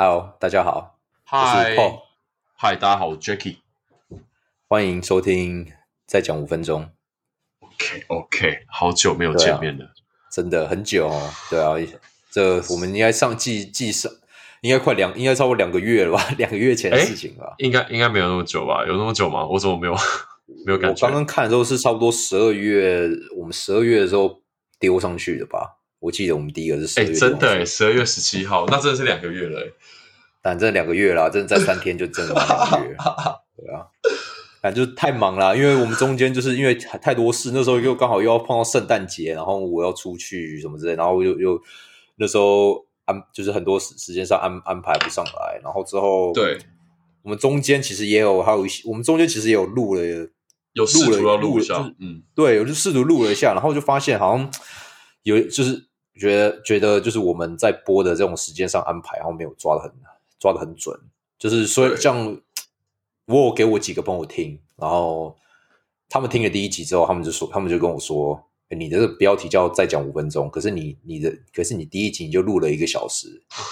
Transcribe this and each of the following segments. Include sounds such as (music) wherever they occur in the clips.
Hello，大家好，嗨我是 Paul，嗨，大家好，我 Jacky。欢迎收听再讲五分钟，OK OK，好久没有见面了。真的很久哦。对啊，这我们应该上季季上，应该快两，应该超过两个月了吧？(laughs) 两个月前的事情吧。应该应该没有那么久吧？有那么久吗？我怎么没有 (laughs) 没有感觉？我刚刚看的时候是差不多十二月，我们十二月的时候丢上去的吧？我记得我们第一个是十月，真的哎，，十二月十七号，那真的是两个月了哎。但真的两个月啦，真的在三天就真的两个月，(laughs) 对啊。反正就是太忙了，因为我们中间就是因为太多事，那时候又刚好又要碰到圣诞节，然后我要出去什么之类，然后又又那时候安就是很多时时间上安安排不上来，然后之后对，我们中间其实也有还有一些，我们中间其实也有录了，有试图要录一下嗯，对，我就试图录了一下，然后就发现好像有就是觉得觉得就是我们在播的这种时间上安排，然后没有抓的很抓的很准，就是说对像我有给我几个朋友听，然后他们听了第一集之后，他们就说他们就跟我说。诶你的这个标题叫再讲五分钟，可是你你的可是你第一集你就录了一个小时，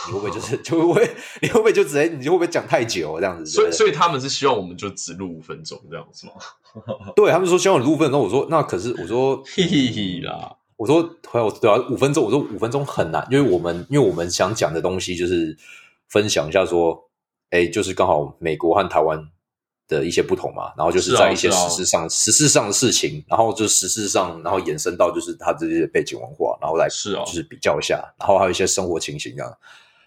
你会不会就是 (laughs) 就会不会你会不会就直接你就会不会讲太久这样子？所以所以他们是希望我们就只录五分钟这样子吗？(laughs) 对他们说希望你录五分钟，我说那可是我说 (laughs) 嘿嘿嘿啦，我说，对啊，我对啊，五分钟，我说五分钟很难，因为我们因为我们想讲的东西就是分享一下说，哎，就是刚好美国和台湾的一些不同嘛，然后就是在一些是啊时事上、实事上的事情，然后就实事上，然后延伸到就是他这些背景文化，然后来是啊就是比较一下，然后还有一些生活情形这样，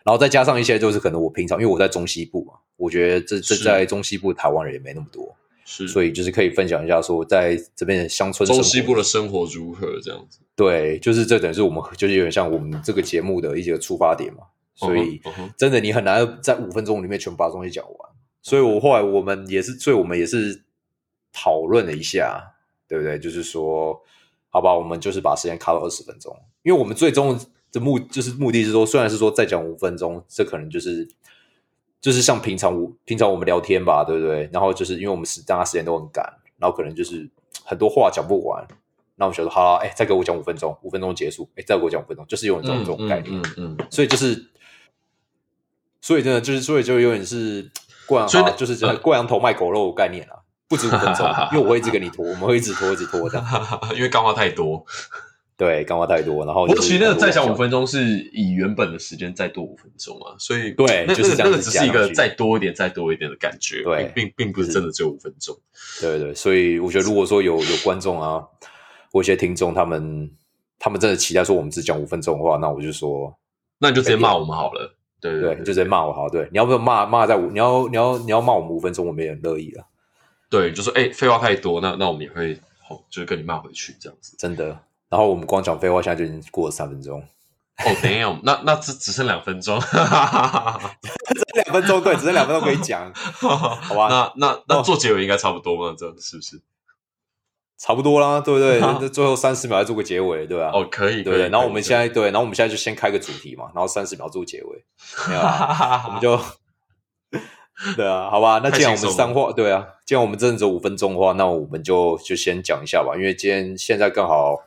然后再加上一些就是可能我平常因为我在中西部嘛，我觉得这这在中西部台湾人也没那么多，是，所以就是可以分享一下说在这边的乡村中西部的生活如何这样子？对，就是这等于是我们就是有点像我们这个节目的一些出发点嘛，所以真的你很难在五分钟里面全部把东西讲完。所以我后来我们也是，所以我们也是讨论了一下，对不对？就是说，好吧，我们就是把时间卡到二十分钟，因为我们最终的目就是目的是说，虽然是说再讲五分钟，这可能就是就是像平常我平常我们聊天吧，对不对？然后就是因为我们时大家时间都很赶，然后可能就是很多话讲不完。那我们想说，好啦，哎，再给我讲五分钟，五分钟结束，哎，再给我讲五分钟，就是有这种这种概念。嗯嗯嗯，所以就是，所以真的就是，所以就有点是过羊，所以就是真的过羊头卖狗肉的概念啊，不止五分钟，(laughs) 因为我会一直跟你拖，我们会一直拖，一直拖这样。嗯 (laughs) 因为干话太多。对，干话太多，然后就是不过其实那个再讲五分钟是以原本的时间再多五分钟啊，所以那对就是这样那个那个只是一个再多一点、再多一点的感觉，对并并并不是真的只有五分钟。对对，所以我觉得如果说有有观众啊，或一些听众，他们他们真的期待说我们只讲五分钟的话，那我就说，那你就直接骂我们好了。对对，你就直接骂我好，对，你要不要骂骂在五，你要你要你要骂我们五分钟，我们也很乐意了，对，就说哎，废话太多，那那我们也会好，就是跟你骂回去这样子。真的。然后我们光讲废话，现在就已经过了三分钟。哦，damn，那那只只剩两分钟，(laughs) 只剩两分钟，对，只剩两分钟可以讲，好吧？(laughs) 那那那哦做结尾应该差不多嘛？这样是不是？差不多啦，对不对？(laughs) 那最后三十秒再做个结尾，对吧？哦，可以，对不对？然后我们现在对，然后我们现在就先开个主题嘛，然后三十秒做结尾，没有啦，我们就对啊，好吧？那既然我们三话，对啊，既然我们真的只有五分钟的话，那我们就就先讲一下吧，因为今天现在刚好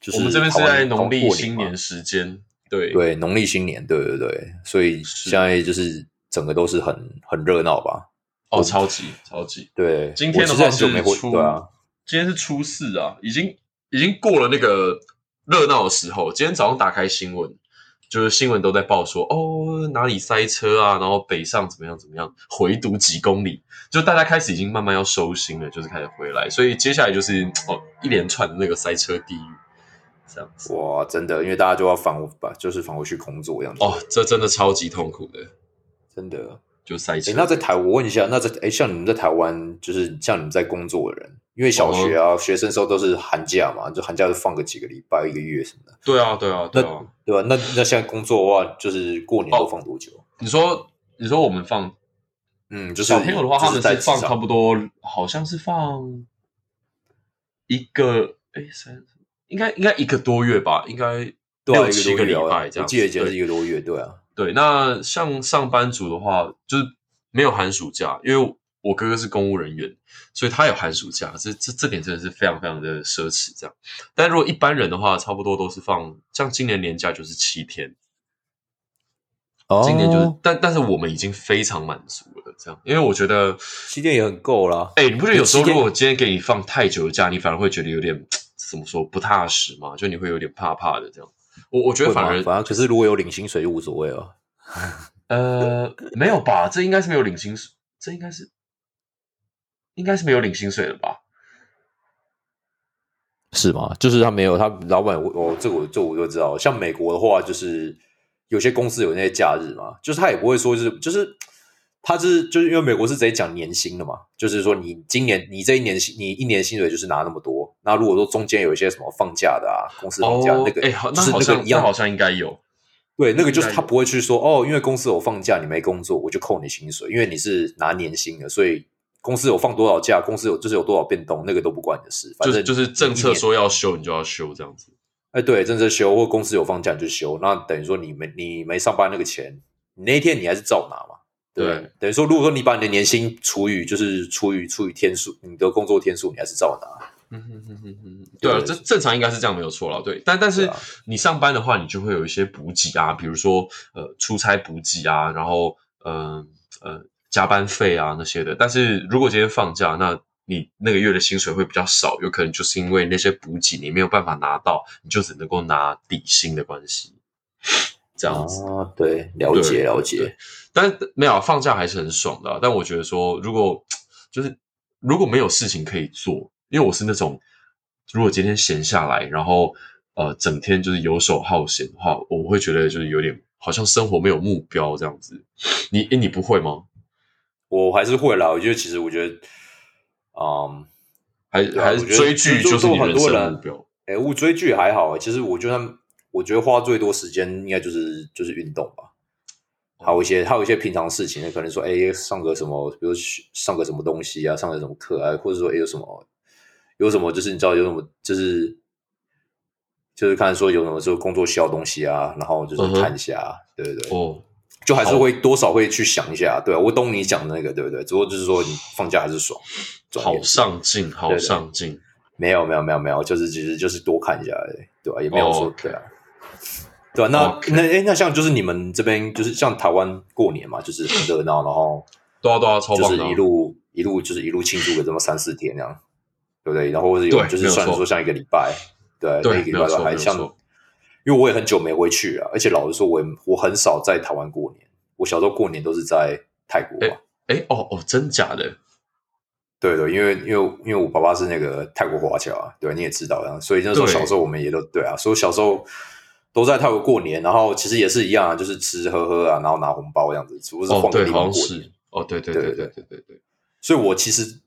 就是我们这边是在农历新年时间，对对农历新年，对对对，所以是现在就是整个都是很很热闹吧？哦，超级超级。对，今天的话是初，对啊，今天是初四啊，已经已经过了那个热闹的时候。今天早上打开新闻，就是新闻都在报说，哦哪里塞车啊，然后北上怎么样怎么样，回堵几公里，就大家开始已经慢慢要收心了，就是开始回来，所以接下来就是哦一连串的那个塞车地狱，这样子。哇，真的，因为大家就要返吧，就是返回去工作这样子。哦，这真的超级痛苦的，真的。就塞那在台，我问一下，那在哎，像你们在台湾，就是像你们在工作的人，因为小学哦啊，学生时候都是寒假嘛，就寒假就放个几个礼拜、一个月什么的，对啊，对啊，对啊。对吧？那那现在工作的话，就是过年都哦放多久？你说，你说我们放嗯，就是小朋友的话，他们是在放差不多，好像是放一个哎三，应该应该一个多月吧，应该六七个礼拜这样子。我记得以前是一个多月，对啊，对，那像上班族的话，就是没有寒暑假，因为我哥哥是公务人员，所以他有寒暑假，这这这点真的是非常非常的奢侈。这样，但如果一般人的话，差不多都是放，像今年年假就是七天，哦今年就是，但但是我们已经非常满足了，这样，因为我觉得，七天也很够了。哎，你不觉得有时候如果今天给你放太久的假，你反而会觉得有点怎么说不踏实嘛？就你会有点怕怕的这样。我我觉得反而反而，可是如果有领薪水就无所谓了。呃没有吧，这应该是没有领薪水，这应该是应该是没有领薪水的吧？是吗？就是他没有，他老板我我这个我这我就知道。像美国的话，就是有些公司有那些假日嘛，就是他也不会说就是就是他是就是因为美国是直接讲年薪的嘛，就是说你今年你这一年薪你一年薪水就是拿那么多。那如果说中间有一些什么放假的啊，公司放假、那个，哎，好，就是那好那个一样像好像应该有。对，那个就是他不会去说哦，因为公司有放假，你没工作，我就扣你薪水，因为你是拿年薪的，所以公司有放多少假，公司有就是有多少变动，那个都不关你的事。反正就是就是政策说要休，你就要休这样子。哎，对，政策休或公司有放假你就休，那等于说你没你没上班那个钱，你那一天你还是照拿嘛。对，对等于说如果说你把你的年薪除以就是除以除以天数，你的工作天数你还是照拿。嗯哼哼哼哼，对啊，这正常应该是这样没有错了，对。但但是你上班的话，你就会有一些补给啊，比如说呃出差补给啊，然后呃呃加班费啊那些的。但是如果今天放假，那你那个月的薪水会比较少，有可能就是因为那些补给你没有办法拿到，你就只能够拿底薪的关系，这样子。对，了解了解。但没有放假还是很爽的、但我觉得说，如果就是如果没有事情可以做，因为我是那种如果今天闲下来，然后呃整天就是游手好闲的话，我会觉得就是有点好像生活没有目标这样子。你诶你不会吗？我还是会啦，我觉得其实我觉得，嗯，还还是追剧就是你人很多人生目标？哎，我追剧还好欸，其实我觉得我觉得花最多时间应该就是就是运动吧。还有一些还有一些平常事情，可能说哎上个什么，比如学上个什么东西啊，上个什么课啊，或者说哎有什么有什么就是你知道有什么就是就是看说有什么时候工作需要东西啊，然后就是看一下，对对对，哦，就还是会多少会去想一下，对啊，我懂你讲的那个，对不对？只不过就是说你放假还是爽，重好上进，好对对上进。没有没有没有没有，就是其实就是多看一下而已，对吧、也没有说、哦对啊，对啊，那那哎，那像就是你们这边就是像台湾过年嘛，就是很热闹，然后对啊对啊，超就是一路一路就是一路庆祝个这么三四天那样，对不对？然后或者有，就是算说像一个礼拜，对一个礼拜还像，因为我也很久没回去了，而且老实说，我我很少在台湾过年。我小时候过年都是在泰国啊。哎哦哦，真假的？对对，因为因为因为我爸爸是那个泰国华侨啊，对，你也知道，然所以那时候小时候我们也都对啊，所以小时候都在泰国过年，然后其实也是一样，就是吃吃喝喝啊，然后拿红包这样子，只不过是不同的方。哦，对对对对对对对。所以我其实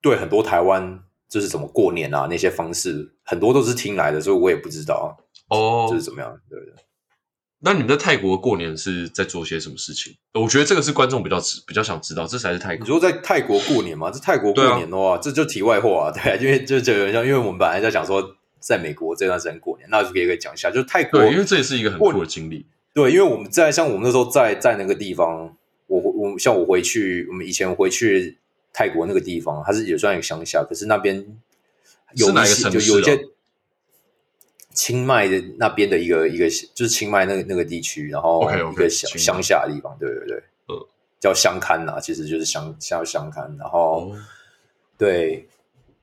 对很多台湾。就是怎么过年啊那些方式，很多都是听来的，所以我也不知道哦，就是怎么样，对不对？那你们在泰国过年是在做些什么事情？我觉得这个是观众比较知比较想知道，这才是泰国。你说在泰国过年吗？在泰国过年的话，这就题外话啊，(laughs) 对啊，因为就就像，因为我们本来在讲说在美国这段时间过年，那就可以讲一下，就是泰国对，因为这也是一个很过酷的经历。对，因为我们在像我们那时候在在那个地方，我我像我回去，我们以前回去泰国那个地方，它是也算一个乡下，可是那边有就有一些清迈的那边的一个一个就是清迈那个那个地区，然后一个乡乡下的地方，对对对，嗯，叫乡勘呐、其实就是乡叫乡勘，然后、哦，对，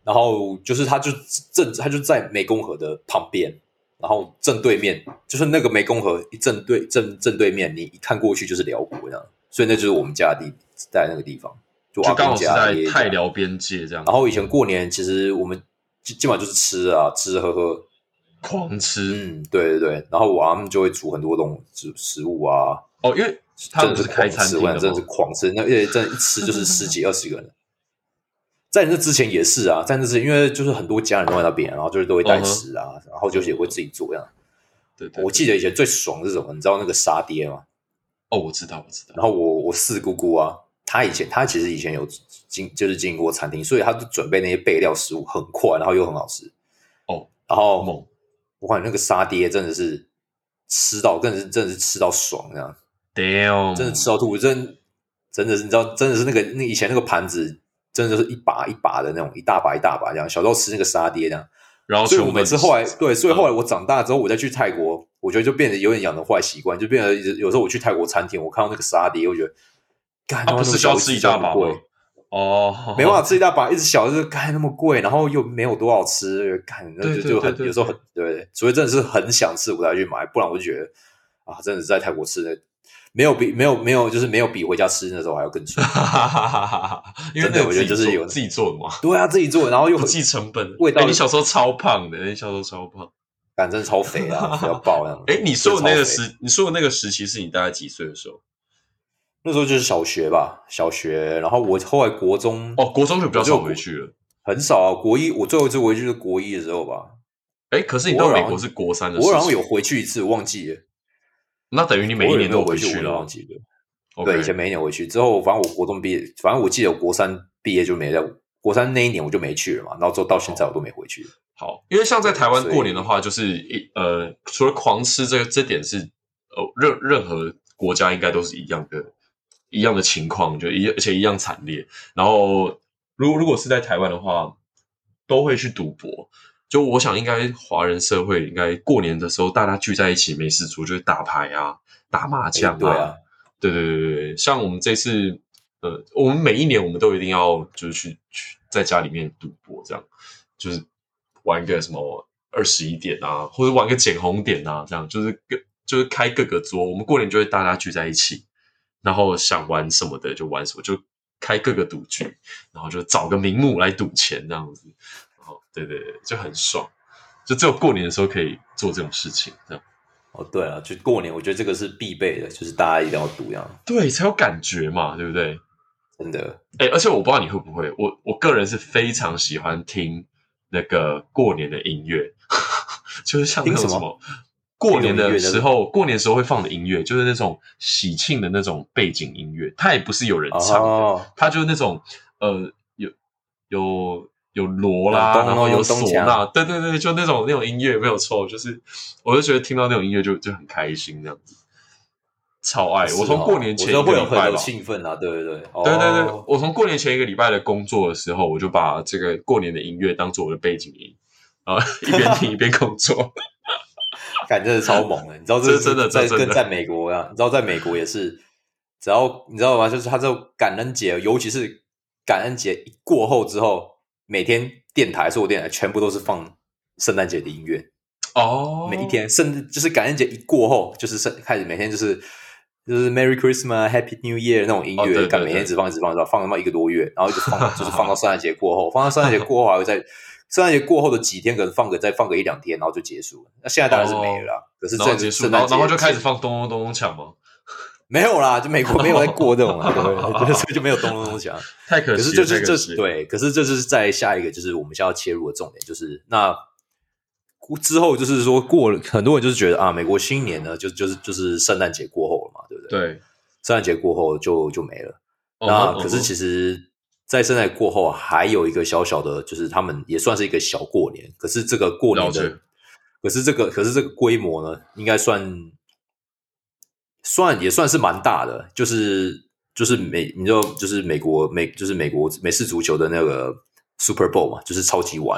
然后就是它就正它就在湄公河的旁边，然后正对面就是那个湄公河一正对正正对面，你一看过去就是辽国这样，所以那就是我们家的地在那个地方，就刚好是在泰辽边界这样，然后以前过年其实我们基基本上就是吃啊吃吃喝喝，狂吃嗯，对对对，然后我阿们就会煮很多这种食食物啊，哦，因为他真的们是开，餐厅的我真的是？狂吃，那而且真的一吃就是十几二十个人。在那之前也是啊，在那之前因为就是很多家人都在那边，然后就是都会带食啊，然后就是也会自己做这样。对对，我记得以前最爽的是什么？你知道那个沙爹吗？哦，我知道，我知道。然后我我四姑姑啊，她以前他其实以前有经就是经营过餐厅，所以他就准备那些备料食物很快，然后又很好吃。哦，然后猛我感觉那个沙爹真的是吃到，真的是真的是吃到爽这样。，damn，真的吃到吐，真真的是你知道，真的是那个那以前那个盘子，真的就是一把一把的那种，一大把一大把这样。小时候吃那个沙爹这样，然后所以我每次后来对，所以后来嗯我长大之后，我再去泰国，我觉得就变得有点养成坏习惯，就变得有时候我去泰国餐厅，我看到那个沙爹，我觉得，干啊，不是就要吃一大把？哦，没办法吃一大把，一直小就是干那么贵，然后又没有多少吃，干那对就就很对对对有时候很对，除非真的是很想吃我才去买，不然我就觉得啊，真的是在泰国吃的没有比没有没有就是没有比回家吃那时候还要更爽。哈哈哈哈哈哈！因为我觉得就是有自己做的嘛，对啊，自己做，然后又不计成本。味道哎你小时候超胖的，你小时候超胖。感真的超肥啊，比较爆那样。(laughs) 哎，你说的那个时，你说的那个时期是你大概几岁的时候？那时候就是小学吧，小学，然后我后来国中哦，国中就比较少回去了。很少啊，国一我最后一次回去是国一的时候吧，哎，可是你到美国是国三的时候，我好像有回去一次，我忘记了，那等于你每一年都有回去，我了就忘。记了。对，以前每一年回去之后，反正我国中毕业，反正我记得我国三毕业就没在，国三那一年我就没去了嘛，然后之后到现在我都没回去。好，因为像在台湾过年的话，就是一呃，除了狂吃这个这点是呃任任何国家应该都是一样的，一样的情况，就一而且一样惨烈。然后如如果是在台湾的话，都会去赌博。就我想，应该华人社会应该过年的时候，大家聚在一起没事做，就是打牌啊、打麻将啊，对对对对对，像我们这次，呃，我们每一年我们都一定要就是去去在家里面赌博，这样。就是玩个什么二十一点啊，或者玩个捡红点啊，这样。就是各就是开各个桌，我们过年就会大家聚在一起，然后想玩什么的就玩什么，就开各个赌局，然后就找个名目来赌钱这样子，然后对对对，就很爽，就只有过年的时候可以做这种事情，这样。哦，对啊，就过年，我觉得这个是必备的，就是大家一定要赌这样，对才有感觉嘛，对不对？真的。哎、而且我不知道你会不会，我我个人是非常喜欢听那个过年的音乐，(laughs) 就是像那种什么什么过年的时候，过年时候会放的音乐，就是那种喜庆的那种背景音乐，它也不是有人唱它就是那种呃有有有锣啦，然后有唢呐，对对对，就那种那种音乐没有错，就是我就觉得听到那种音乐就就很开心这样子，超爱。我从过年前一个礼拜吧，兴奋啊，对对对，哦。对对对，我从过年前一个礼拜的工作的时候，我就把这个过年的音乐当做我的背景音，然后一边听 (laughs) 一边工作。感真的超猛的，你知道这是真的在跟在美国一样，你知道在美国也是，只要你知道吗？就是他这种感恩节，尤其是感恩节一过后之后，每天电台所有电台全部都是放圣诞节的音乐，哦每一天甚至就是感恩节一过后，就是圣开始每天就是就是 Merry Christmas、Happy New Year 那种音乐，哦对对对干每天一直放一直放，一直放放他妈一个多月，然后一直放就是放到圣诞节过后，放到圣诞节过后还会在圣诞节过后的几天可能放个再放个一两天，然后就结束了。那现在当然是没了啦，可是这结束，圣诞节然后然后就开始放咚咚咚咚锵吗？(laughs) 没有啦，就美国没有在过这种啊，(laughs) 对对对，所以就没有咚咚咚响。太可可是惜了，这是这太可。是对，可是这就是在下一个就是我们现在要切入的重点，就是那之后就是说过了，很多人就是觉得啊，美国新年呢就就是就是圣诞节过后了嘛，对不对？对，圣诞节过后就就没了。哦那可是其实，在圣诞过后还有一个小小的，就是他们也算是一个小过年，可是这个过年的，可是这个可是这个规模呢，应该算算也算是蛮大的，就是就是美，你知道，就是美国美就是美国美式足球的那个 Super Bowl 嘛，就是超级碗，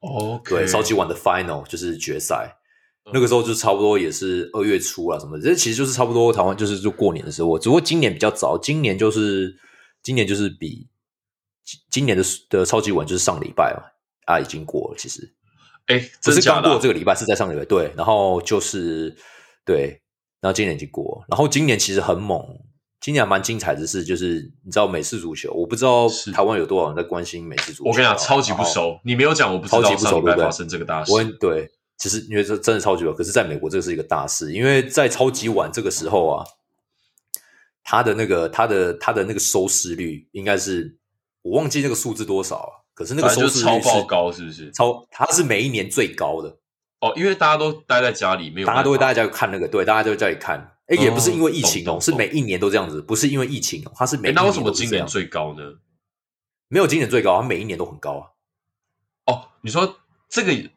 哦，OK，对，超级碗的 Final 就是决赛。嗯。那个时候就差不多也是二月初啊，什么的，这其实就是差不多台湾就是就过年的时候，只不过今年比较早，今年就是今年就是比今今年的的超级碗就是上礼拜嘛，啊已经过了，其实。哎，不是刚过这个礼拜，是在上个礼拜对，然后就是对，然后今年已经过了，然后今年其实很猛，今年还蛮精彩的是，就是你知道美式足球，我不知道台湾有多少人在关心美式足球啊，我跟你讲，超级不熟，你没有讲，我不知道超级不熟对不对？上礼拜发生这个大事。对，其实因为这真的超级晚，可是在美国这个是一个大事，因为在超级晚这个时候啊，他的那个他的他的那个收视率应该是我忘记那个数字多少啊，可是那个收视率是超爆高，是不是？超它是每一年最高的，哦，因为大家都待在家里，没有大家都会办法大家看那个，对，大家都会在家里看。哎，也不是因为疫情哦，是每一年都这样子，不是因为疫情哦，它是每哎，一年那为什么今年最高呢？没有今年最高，它每一年都很高啊。哦，你说这个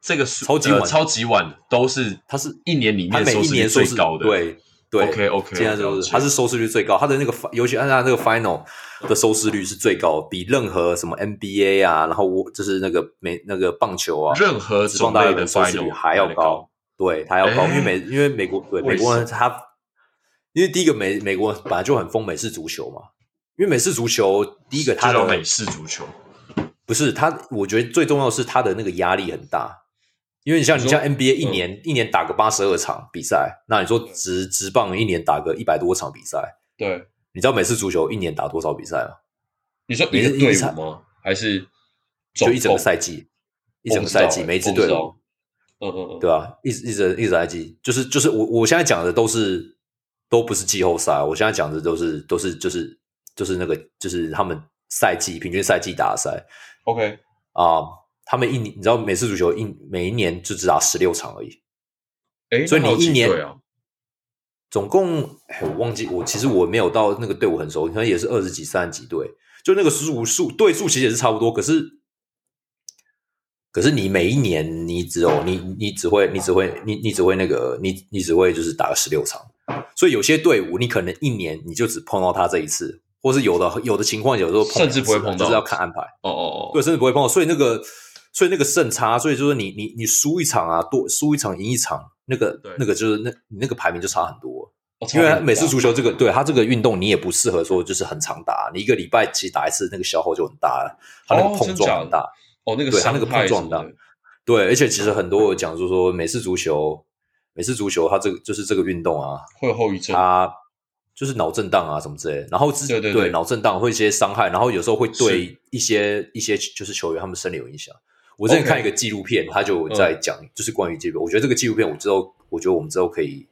这个数超级碗呃超级晚都是它是一年里它每一面收视率年最高的，对对 OK，OK，现在就是它是收视率最高，它的那个尤其按照那个 final 的收视率是最高，比任何什么 NBA 啊，然后我就是那个美那个棒球啊，任何职棒大种类的收视率还要高。对它要高，哎因为美因为美国对美国人他，因为第一个美美国人本来就很疯美式足球嘛，因为美式足球第一个他的美式足球，不是他，我觉得最重要的是他的那个压力很大，因为你像你像 NBA 一嗯。年、一年打个八十二场比赛，那你说职职棒一年打个一百多场比赛，对，你知道美式足球一年打多少比赛吗？你说你一个队吗？还是就一整个赛季，一整个赛季，每一支队伍。嗯嗯嗯，对吧、一直一直一直赛季，就是就是我我现在讲的都是都不是季后赛，我现在讲的都是都是就是就是那个就是他们赛季平均赛季打的赛，OK，啊、他们一年你知道美式足球一每一年就只打十六场而已，哎，所以你一年总共哎我忘记我其实我没有到那个队伍很熟，可能也是二十几三十几队，就那个数数队数其实也是差不多，可是可是你每一年你只有你你只会你只会你你只会那个你你只会就是打个十六场，所以有些队伍你可能一年你就只碰到他这一次，或是有的有的情况有时候甚至不会碰到。就是要看安排。哦哦哦。对，哦，甚至不会碰到，所以那个，所以那个胜差，所以就是你你你输一场啊，多输一场赢一场，那个对。那个就是那你那个排名就差很多。哦因为美式足球这个对它这个运动，你也不适合说就是很常打，你一个礼拜其实打一次，那个消耗就很大了，它那个哦碰撞很大。哦那个对它那个碰撞大什么的对，而且其实很多我讲就是说美式足球，美式足球它这个就是这个运动啊，会有后遗症，它就是脑震荡啊什么之类的，然后之对对对脑震荡会一些伤害，然后有时候会对一些一些就是球员他们生理有影响。我之前看一个纪录片，他就在讲就是关于这个，我觉得这个纪录片我之后我觉得我们之后可以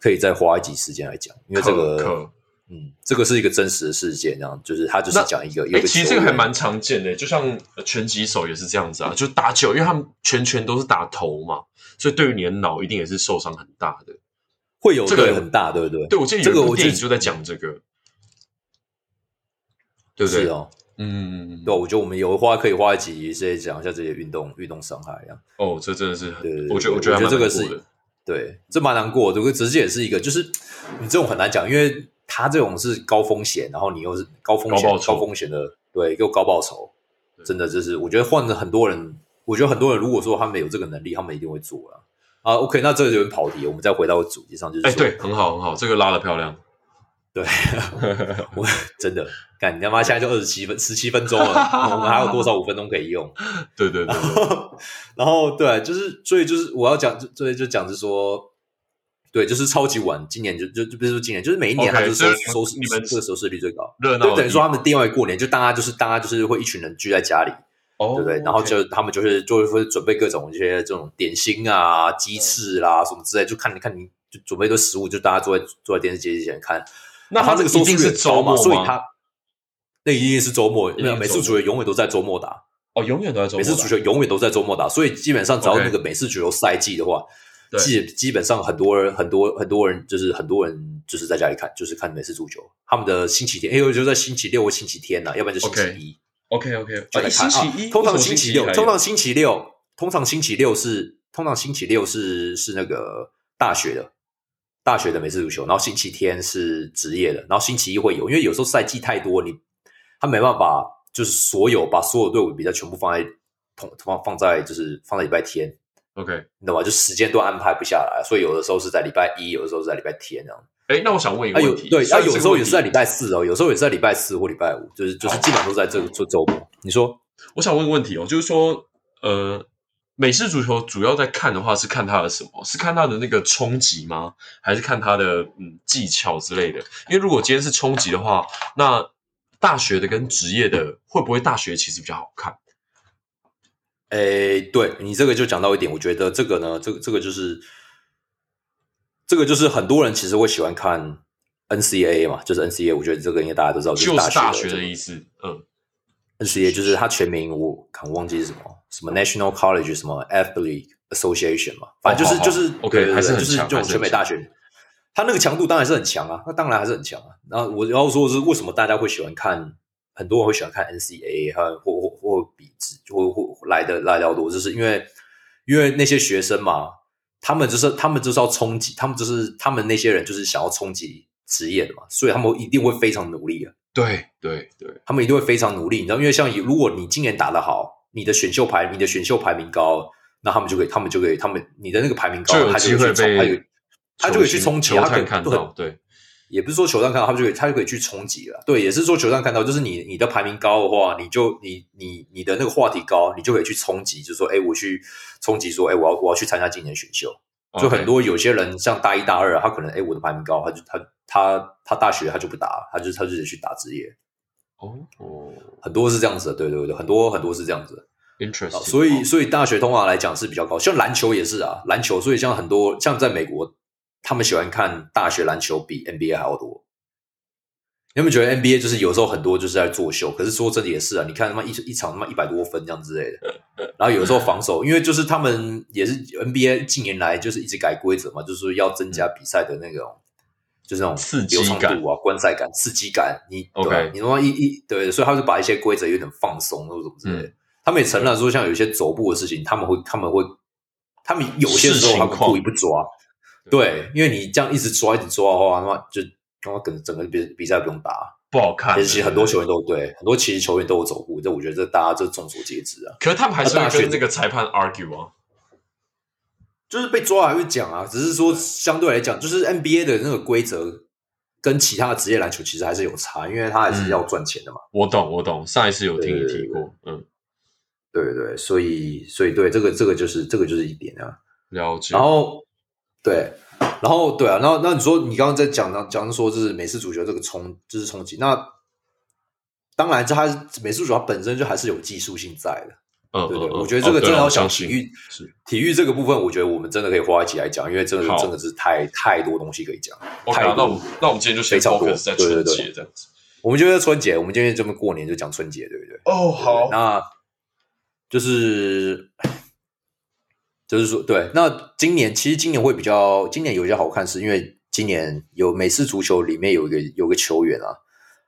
可以再花一集时间来讲，因为这个嗯，这个是一个真实的事件，这样就是他就是讲一个有哎、其实这个还蛮常见的，就像呃拳击手也是这样子啊，就打球，因为他们拳拳都是打头嘛，所以对于你的脑一定也是受伤很大的。会有这个很大，对不对？对，我记得这有一部个电影就在讲这个，对不对？是哦，嗯嗯嗯，对，我觉得我们有花可以花一集直接讲一下这些运动运动伤害，这样。哦，这真的是很对对，对我觉得我觉得这个是对，这蛮难过的。这个直接也是一个，就是你这种很难讲，因为他这种是高风险，然后你又是高风险高高风险的，对，又高报酬，真的就是我觉得换了很多人，我觉得很多人如果说他们有这个能力，他们一定会做了。啊，OK，那这个有点跑题，我们再回到主题上，就是哎、说，对，很好很好，这个拉的漂亮。对，(laughs) 我真的，干你他妈现在就二十七分十七分钟了，我们还有多少五分钟可以用？(laughs) 对对对对，然后对，就是所以就是我要讲，就所以就讲是说，对，就是超级晚，今年就就就不是说今年，就是每一年就是收就是收视你们这个收视率最高，热闹就等于说他们地另外过年，就大家就是大家就是会一群人聚在家里，对不对？然后就他们就是就会准备各种一些这种点心啊、鸡翅啦、什么之类，就看你看你就准备一堆食物，就大家坐在坐在电视机前看。那他这个收视一定是周末？所以他那一定是周末，定是没有美式足球永远都在周末打。哦，永远都在周末打。美式足球永远都在周末打，所以基本上只要那个美式足球赛季的话，对基基本上很多人很多很多人就是很多人就是在家里看，就是看美式足球。他们的星期天，哎呦，就在星期六或星期天呐、要不然就星期一 OK OK，就来看。星期一，啊通常星期六，通常星期六，通常星期六是通常星期六是是那个大学的。大学的美式足球，然后星期天是职业的，然后星期一会有，因为有时候赛季太多，你他没办法，就是所有把所有队伍比赛全部放在同放放在就是放在礼拜天，OK。你懂吗？就时间都安排不下来，所以有的时候是在礼拜一，有的时候是在礼拜天这样。哎，那我想问一个问题，对，啊，有时候也是在礼拜四哦，有时候也是在礼拜四或礼拜五，就是就是基本上都在这个周周末。你说我想问个问题哦，就是说，呃，美式足球主要在看的话是看它的什么？是看它的那个冲击吗？还是看它的嗯技巧之类的？因为如果今天是冲击的话，那大学的跟职业的会不会大学其实比较好看？诶，对你这个就讲到一点，我觉得这个呢，这个这个就是这个就是很多人其实会喜欢看 NCAA 嘛，就是 NCAA，我觉得这个应该大家都知道，就是大大学的意思，嗯 NCAA 就是它全名我看忘记是什么，什么 National College 什么 Athlete Association 嘛，反正就是、就是 OK，还是就是这种强还是全美大学，它那个强度当然是很强啊，那当然还是很强啊。然后我要说的是，为什么大家会喜欢看，很多人会喜欢看 NCAA 和或或或比之或或来的来的多，就是因为因为那些学生嘛，他们就是他们就是要冲击，他们就是他们那些人就是想要冲击职业的嘛，所以他们一定会非常努力啊。对对对，他们一定会非常努力，你知道，因为像如果你今年打得好，你的选秀排你的选秀排名高，那他们就可以，他们就可以，他们你的那个排名高，他就机会会去冲他就被他就可以去冲击，他可以看到，对，也不是说球上看到他们就可以，他就可以去冲击了。对，也是说球上看到，就是你你的排名高的话，你就你你你的那个话题高，你就可以去冲击，就说哎，我去冲击说，哎，我要我要去参加今年选秀。就很多有些人像大一大二，他可能哎，我的排名高，他就他他他大学他就不打，他就他就得去打职业。哦哦很多是这样子的，对对对，很多很多是这样子的。，interesting，所以所以大学通常来讲是比较高，像篮球也是啊，篮球，所以像很多像在美国，他们喜欢看大学篮球比 NBA 还要多。你有没有觉得 NBA 就是有时候很多就是在作秀？可是说真的也是啊，你看他妈一一场他妈一百多分这样之类的，(laughs) 然后有时候防守，因为就是他们也是 NBA 近年来就是一直改规则嘛，就是说要增加比赛的那种，就是那种刺激感度啊、观赛感、刺激感。你 OK 对你他妈一一对，所以他就把一些规则有点放松或者什么之类的。嗯他们也承认说，像有一些走步的事情，他们会他们会他们有些时候他们故意不抓，对，因为你这样一直抓一直抓的话，他妈就他妈整整个比比赛不用打。不好看。其实很多球员，都对，很多其实球员都有走步，这我觉得这大家这众所皆知啊。可是他们还是跟那个裁判 argue 啊。就是被抓还会讲啊，只是说相对来讲，就是 NBA 的那个规则跟其他的职业篮球其实还是有差，因为它还是要赚钱的嘛。我懂，我懂，上一次有听你提过，嗯，对对对，所以所以对这个这个就是这个就是一点啊。了解。然后对，然后对啊，然后那你说你刚刚在讲到讲说就是美式足球这个冲就是冲击，那当然这它美式足球它本身就还是有技术性在的。嗯，对对，我觉得这个真的要讲体育是。体育这个部分，我觉得我们真的可以花一起来讲，因为真的真的是太太多东西可以讲。OK，太那我们那我们今天就先非常多 focus 在春节这样子。我们就在春节，我们今天这么过年就讲春节，对不对？哦，好那就是就是说，对，那今年其实今年会比较，今年有一些好看，是因为今年有美式足球里面有一个有个球员啊，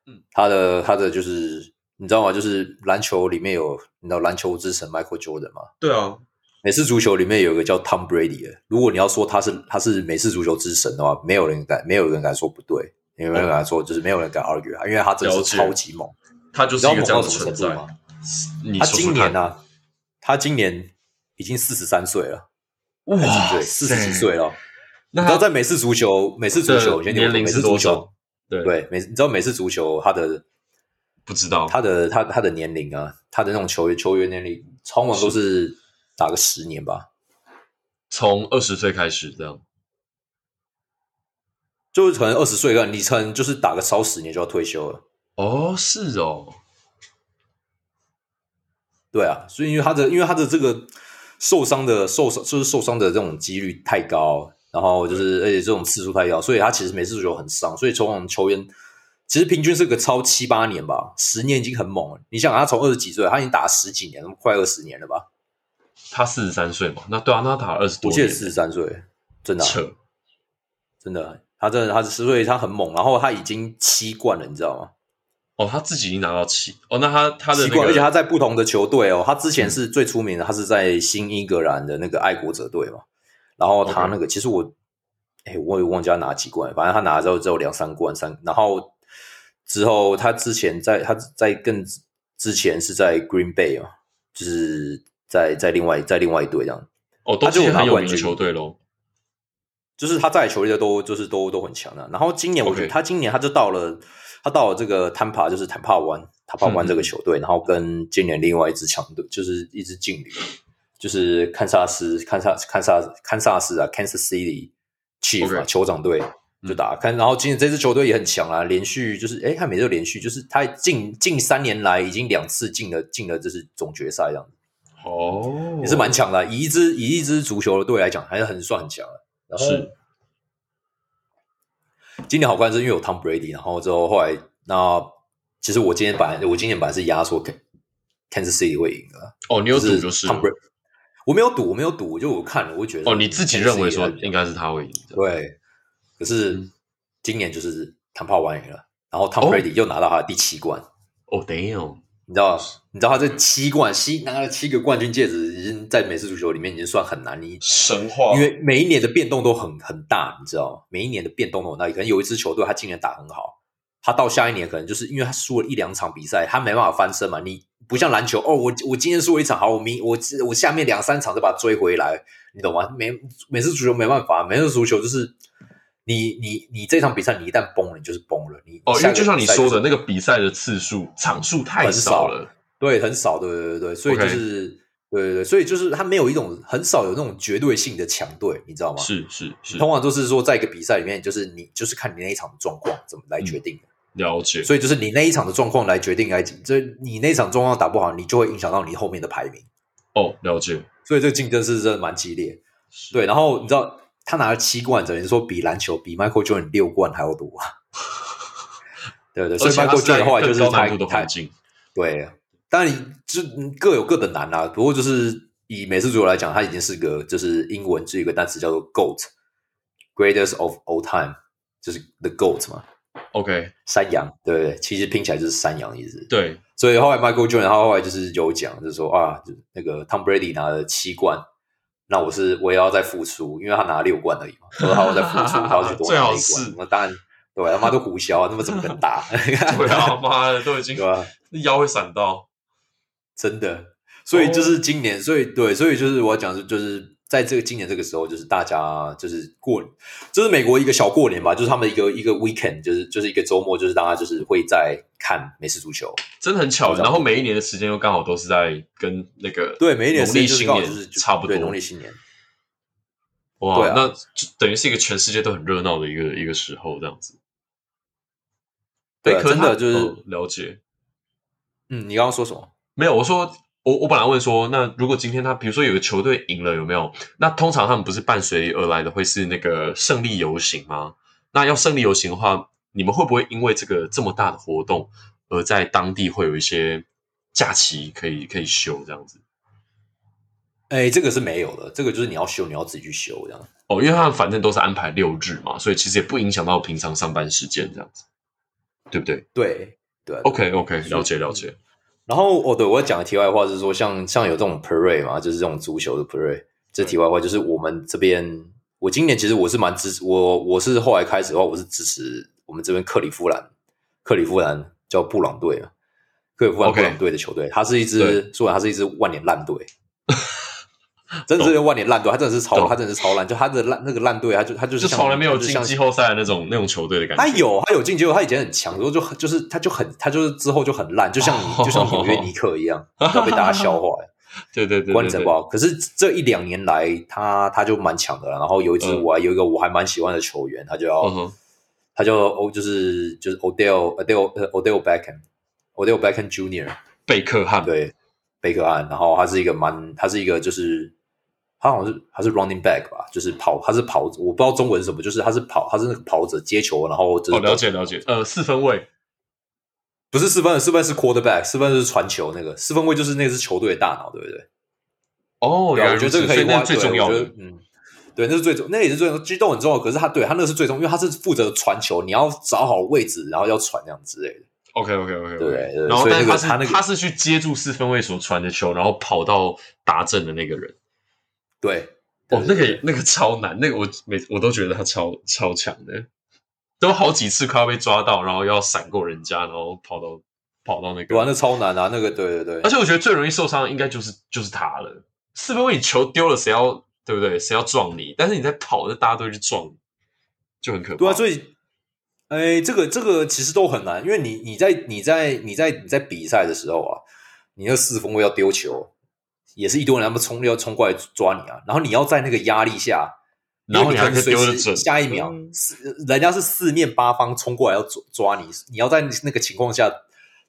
嗯，他的他的就是你知道吗？就是篮球里面有你知道篮球之神 Michael Jordan 吗？对啊，美式足球里面有一个叫 Tom Brady 的，如果你要说他是他是美式足球之神的话，没有人敢没有人敢说不对，没有人敢说就是没有人敢 argue 他，因为他真的是超级猛。他就是一个这样的么存在程度吗？。他今年呢、他今年已经四十三岁了，哇？四十几岁了。那你知道在美式足球，美式足球，的先听我说年龄美式足是多少球，？对，对美，你知道美式足球它的不知道。他的他他的年龄啊，他的那种球员球员年龄，通常都是打个十年吧，从二十岁开始这样。就是可能二十岁了，你可能就是打个超十年就要退休了。哦，是哦，对啊，所以因为他的因为他的这个受伤的受伤就是受伤的这种几率太高，然后就是而且这种次数太高，所以他其实每次足球很伤，所以从球员其实平均是个超七八年吧，十年已经很猛了。你想他从二十几岁，他已经打十几年，快二十年了吧？他四十三岁嘛，那对啊，那他打二十多年，我记得四十三岁，真的啊、扯真的，他真的他是所以他很猛，然后他已经七冠了，你知道吗？哦，他自己已经拿到七哦，那他他的七冠，而且他在不同的球队哦，他之前是最出名的，他是在新英格兰的那个爱国者队嘛。然后他那个其实我，哎，我也忘记他拿几冠，反正他拿了之后只有两三冠三。然后之后他之前在他在更之前是在 Green Bay 嘛，就是在在另外在另外一队这样。哦，都他就是很有名的球队喽。就是他在球队的都就是都都很强的。然后今年我觉得他今年他就到了他到了这个坦帕，就是坦帕湾坦帕湾这个球队，然后跟今年另外一支强队就是一支劲旅，就是堪萨斯堪萨堪萨堪萨斯啊 Kansas City Chief 啊 OK 酋长队就打看，然后今年这支球队也很强啊，连续就是哎他每次连续就是他近近三年来已经两次进了进了就是总决赛这样子。哦，也是蛮强的啊。以一支以一支足球的队来讲，还是很算很强的。然后是今年好看是因为有 Tom Brady，然后之后后来那其实我今天本来我今年本来是压缩 Kan- Kansas City 会赢的，哦，你有赌是就是 Tom Brady，我没有赌，我没有赌，就我看了，我就觉得哦，你自己认为说应该是他会赢的。对，可是嗯今年就是坦帕完赢了，然后 Tom 哦 Brady 又拿到他的第七冠。哦，damn，你知道，你知道他这七冠，七拿了七个冠军戒指，已经在美式足球里面已经算很难。你神话因为每一年的变动都很很大，你知道吗？每一年的变动都很大。可能有一支球队他今年打很好，他到下一年可能就是因为他输了一两场比赛，他没办法翻身嘛。你不像篮球哦，我我今天输了一场，好，我明我我下面两三场再把它追回来，你懂吗？每每次足球没办法，每次足球就是你你你这场比赛你一旦崩了，你就是崩了。你哦，因为就像你说的那个个比赛的次数场数太少了，对很少，对对对对，所以就是对对对，所以就是他没有一种很少有那种绝对性的强队，你知道吗？是是是，通常都是说在一个比赛里面，就是你就是看你那一场的状况怎么来决定的。了解。所以就是你那一场的状况来决定来，这你那一场状况打不好，你就会影响到你后面的排名。哦，了解。所以这个竞争是真的蛮激烈。对，然后你知道他拿了七冠，等于说比篮球比 Michael Jordan 六冠还要多 (laughs) 啊。对对，所以 Michael Jordan 后来就是他度的对，当然你就嗯各有各的难啦。不过就是以美式足球来讲，它已经是个就是英文就有一个单词叫做 GOAT，Greatest of all time，就是 the GOAT 嘛，OK，山羊，对不对？其实拼起来就是山羊的意思。对，所以后来 Michael Jordan 他后来就是有讲，就是说啊，那个 Tom Brady 拿了七冠，那我是我也要再付出，因为他拿了六冠而已嘛，所以他要再付出，他要去多 (laughs) 最好拿一冠是。那当然，对他妈都胡销啊，那么怎么可能打？(laughs) 对啊，妈的，都已经 (laughs) 对吧？腰会闪到。真的，所以就是今年，所以对，所以就是我要讲的，就是在这个今年这个时候，就是大家就是过，就是美国一个小过年吧，就是他们一个一个 weekend，就是就是一个周末，就是大家就是会在看美式足球。真的很巧，然后每一年的时间又刚好都是在跟那个对，每一年农历新年就是差不多对，农历新年。哇，那就等于是一个全世界都很热闹的一个一个时候，这样子。哎，对真的就是哦了解。嗯，你刚刚说什么？没有，我说我我本来问说，那如果今天他比如说有个球队赢了，有没有？那通常他们不是伴随而来的会是那个胜利游行吗？那要胜利游行的话，你们会不会因为这个这么大的活动，而在当地会有一些假期可以可以休这样子？哎，这个是没有的，这个就是你要休，你要自己去休这样。哦，因为他们反正都是安排六日嘛，所以其实也不影响到平常上班时间这样子，对不对对对啊？OK OK，了解了解。然后哦，对我要讲的题外话是说，像像有这种 parade 嘛，就是这种足球的 parade。这题外话就是我们这边，我今年其实我是蛮支持我我是后来开始的话，我是支持我们这边克里夫兰，克里夫兰叫布朗队啊，克里夫兰布朗队的球队，它是一支对说它是一支万年烂队。(laughs) 真的是万年烂队，他真的是超，懂他真的是超烂，就他的烂那个烂队，他就他就是就从来没有进季后赛的那种那种球队的感觉。他有，他有进结果，他以前很强，然后就就是他就很他就是之后就很烂，就像你 (laughs) 就像纽约尼克一样，要被大家笑话。(laughs) 对对对对对观整不好，可是这一两年来，他他就蛮强的了。然后有一支嗯我还有一个我还蛮喜欢的球员，他叫嗯他叫欧就是就是 Odell Odell 呃 Odell Beckham Odell Beckham Jr. 贝克汉，对贝克汉，然后他是一个蛮他是一个就是他好像是他是 running back 吧，就是跑他是跑我不知道中文是什么，就是他是跑他是那个跑者接球，然后就是哦，了解了解。呃，四分卫，不是四分，四分是 quarterback，四分是传球那个，四分位就是那个是球队的大脑，对不对？哦，对啊，原来我觉得这个可以那是最重要的对我觉得。嗯，对，那是最重，那也是最重，激动很重要。可是他对他那个是最重要，因为他是负责传球，你要找好位置，然后要传这样之类的。OK OK OK，对对然后，所以但是他是那个他那个他是去接住四分卫所传的球，然后跑到达阵的那个人。对，哦，那对个那个超难，那个我每我都觉得他超超强的，都好几次快要被抓到，然后要闪过人家，然后跑到跑到那个，玩的。超难啊，那个对对对而，且我觉得最容易受伤的应该就是就是他了。四分卫你球丢了，谁要对不对？谁要撞你？但是你在跑，那大家都去撞你，就很可怕。对啊，所以。哎，这个这个其实都很难，因为你你在你在你在你在比赛的时候啊，你那四分位要丢球，也是一堆人他们冲要冲过来抓你啊，然后你要在那个压力下，然后你还可以随时下一秒嗯四人家是四面八方冲过来要抓抓你，你要在那个情况下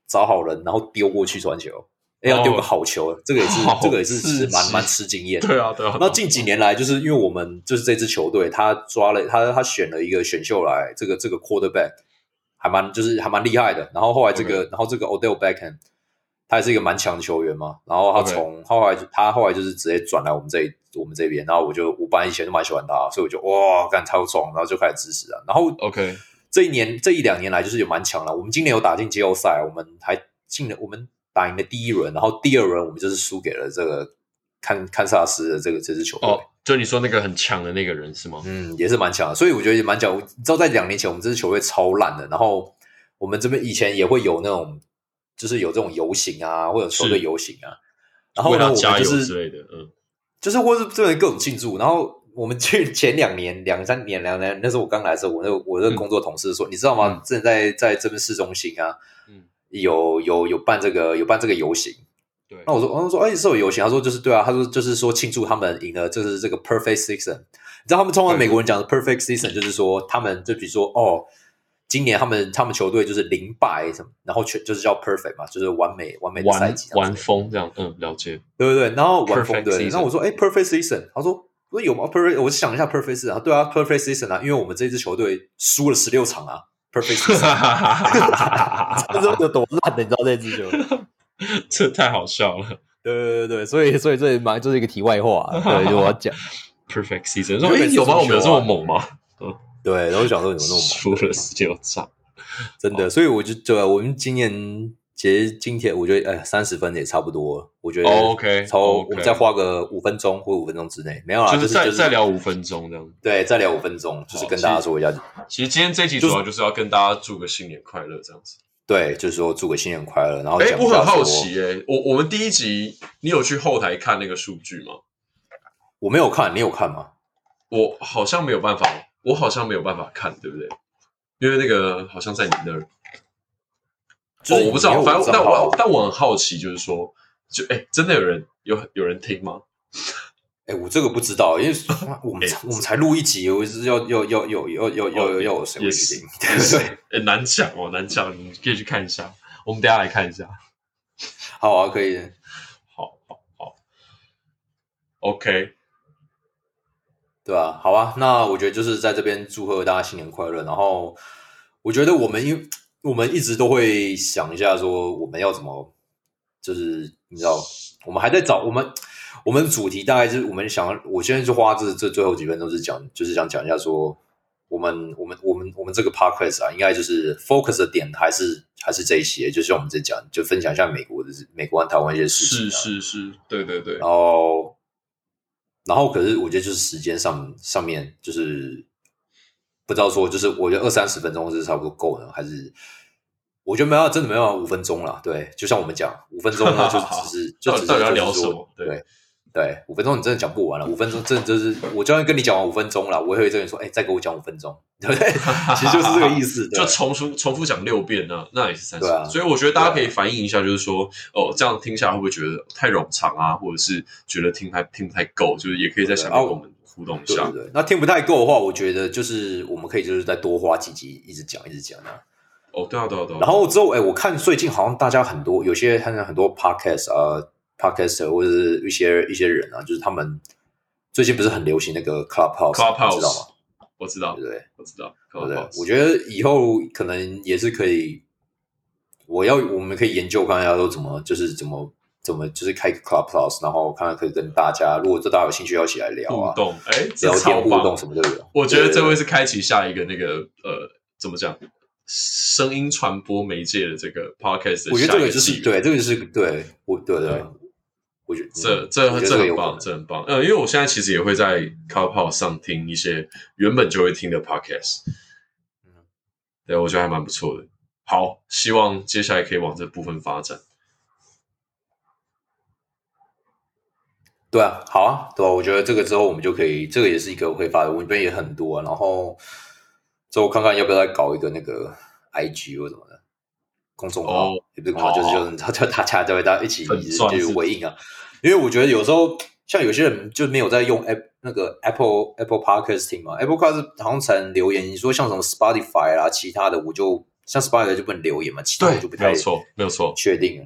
找好人，然后丢过去传球，哎要丢个好球，这个也是这个也是是蛮蛮吃经验的。对啊对啊。那近几年来，就是因为我们就是这支球队，他抓了他他选了一个选秀来，这个这个 quarterback 还蛮就是还蛮厉害的。然后后来这个然后这个 Odell Beckham，他也是一个蛮强的球员嘛。然后他从后来就他后来就是直接转来我们这我们这边，然后我就我本来以前就蛮喜欢他，所以我就哇干超爽，然后就开始支持啊。然后 OK 这一年这一两年来就是有蛮强了。我们今年有打进季后赛，我们还进了我们打赢了第一轮，然后第二轮我们就是输给了这个堪堪萨斯的这个这支球队。哦，就你说那个很强的那个人是吗？嗯，也是蛮强的，所以我觉得也蛮强。你知道，在两年前我们这支球队超烂的，然后我们这边以前也会有那种，就是有这种游行啊，或者球队游行啊。然后呢，我们就是之类的，嗯，就是或是这边各种庆祝。然后我们去 (laughs) 前两年、两三年、两年，那时候我刚来的时候，我那我那个工作同事说，你知道吗？正在在这边市中心啊，嗯，有有有办这个有办这个游行。对，那我说，我说，哎，是有游行。他说，就是对啊，他说就是说庆祝他们赢了，就是这个 perfect season。你知道他们通常美国人讲的 perfect season，就是说他们就比如说哦。今年他们他们球队就是零败什么，然后全就是叫 perfect 嘛，就是完美完美的赛季，完风这样，嗯，了解，对对对，然后完风对，然后我说，哎，perfect season，他说，我说有吗？perfect，我想一下 perfect season，对啊，perfect season 啊，因为我们这支球队输了十六场啊，perfect season，这有多烂的，你知道这支球队？这太好笑了，对对对对，所以所以这蛮就是一个题外话，对，我要讲 perfect season，说，哎，有吗？我们有这么猛吗？嗯。对，然后想说你们弄输了十九场，真的，所以我就对我们今年其实今天我觉得哎，三十分也差不多，我觉得 OK，超我们再花个五分钟或五分钟之内，没有啦，就是再再聊五分钟这样，对，再聊五分钟，就是跟大家说一下。其实今天这集主要就是要跟大家祝个新年快乐这样子，对，就是说祝个新年快乐。然后，哎，我很好奇，哎，我我们第一集你有去后台看那个数据吗？我没有看，你有看吗？我好像没有办法。我好像没有办法看，对不对？因为那个好像在你那儿，哦，我不知道，反正但我但我很好奇，就是说，就哎，真的有人有有人听吗？哎，我这个不知道，因为我们我们才录一集，我是要要要要要要要要谁会听？对 (laughs) 不对？哎，难讲哦，难讲，你可以去看一下，我们等下来看一下。好啊，可以，好好好，OK。对吧？好啊，那我觉得就是在这边祝贺大家新年快乐。然后我觉得我们因为我们一直都会想一下，说我们要怎么，就是你知道，我们还在找我们我们主题，大概就是我们想，我现在就花这这最后几分钟是讲，就是想讲一下说，我们我们我们我们这个 podcast 啊，应该就是 focus 的点还是还是这些，就像我们在讲，就分享一下美国的美国和台湾一些事情。是是是，对对对。然后。然后，可是我觉得就是时间上上面就是不知道说，就是我觉得二三十分钟是差不多够了，还是我觉得没有真的没有五分钟了。对，就像我们讲五分钟呢，(laughs) 就只是 (laughs) 就只是要聊什么？对。对，五分钟你真的讲不完了。五分钟真的就是，我就算跟你讲完五分钟了，我也会跟你说，哎，再给我讲五分钟，对不对？其实就是这个意思，(laughs) 就重复重复讲六遍呢，那也是三十。所以我觉得大家可以反映一下，就是说，哦，这样听下来会不会觉得太冗长啊，或者是觉得听还听不太够？就是也可以在下面跟我们互动一下。对，那听不太够的话，我觉得就是我们可以就是再多花几集，一直讲一直讲啊。哦，对啊，对啊，对啊。然后之后，哎，我看最近好像大家很多，有些看很多 podcast 啊。Podcaster 或者是一些一些人啊，就是他们最近不是很流行那个 Clubhouse，知道吗？我知道，对不对？我知道，对不对？我觉得以后可能也是可以，我要我们可以研究看一下都怎么，就是怎么怎么，就是开个 Clubhouse，然后看看可以跟大家，如果这大家有兴趣要一起来聊啊，互动，哎，聊天互动什么都有。我觉得这会是开启下一个那个呃，怎么讲？声音传播媒介的这个 Podcast，我觉得这个就是对，这个是对，我对对。我觉得这这这很棒，这很棒。呃，因为我现在其实也会在 CarPod 上听一些原本就会听的 Podcast，嗯，对我觉得还蛮不错的。好，希望接下来可以往这部分发展。对啊，好啊，对吧？我觉得这个之后我们就可以，这个也是一个会发的，我这边也很多。然后之后看看要不要再搞一个那个 IG 或什么的公众号，也不是公众号，就是就是叫大家大家一起就是回应啊。因为我觉得有时候像有些人就没有在用 App 那个 Apple Apple Podcasting 嘛，Apple Podcast 好像才能留言。你说像什么 Spotify 啦，其他的我就像 Spotify 就不能留言嘛，其他就不太没有错，没有错，确定。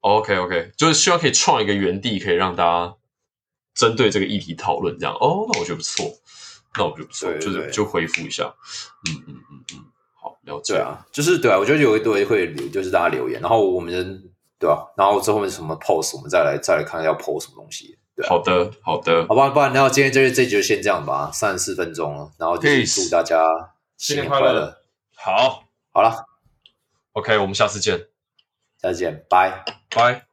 OK OK，就是希望可以创一个原地，可以让大家针对这个议题讨论这样。哦，那我觉得不错，那我觉得不错，就是就回复一下。嗯嗯了解啊，就是对啊，我觉得有一堆会留，就是大家留言，然后我们。对吧？然后之后面什么 post，我们再来再来看要 post 什么东西。对，好的，好的，好吧，不然那今天这这集就先这样吧，三十四分钟了，然后就祝大家新年快乐。好，好了，OK，我们下次见，下次见，拜拜。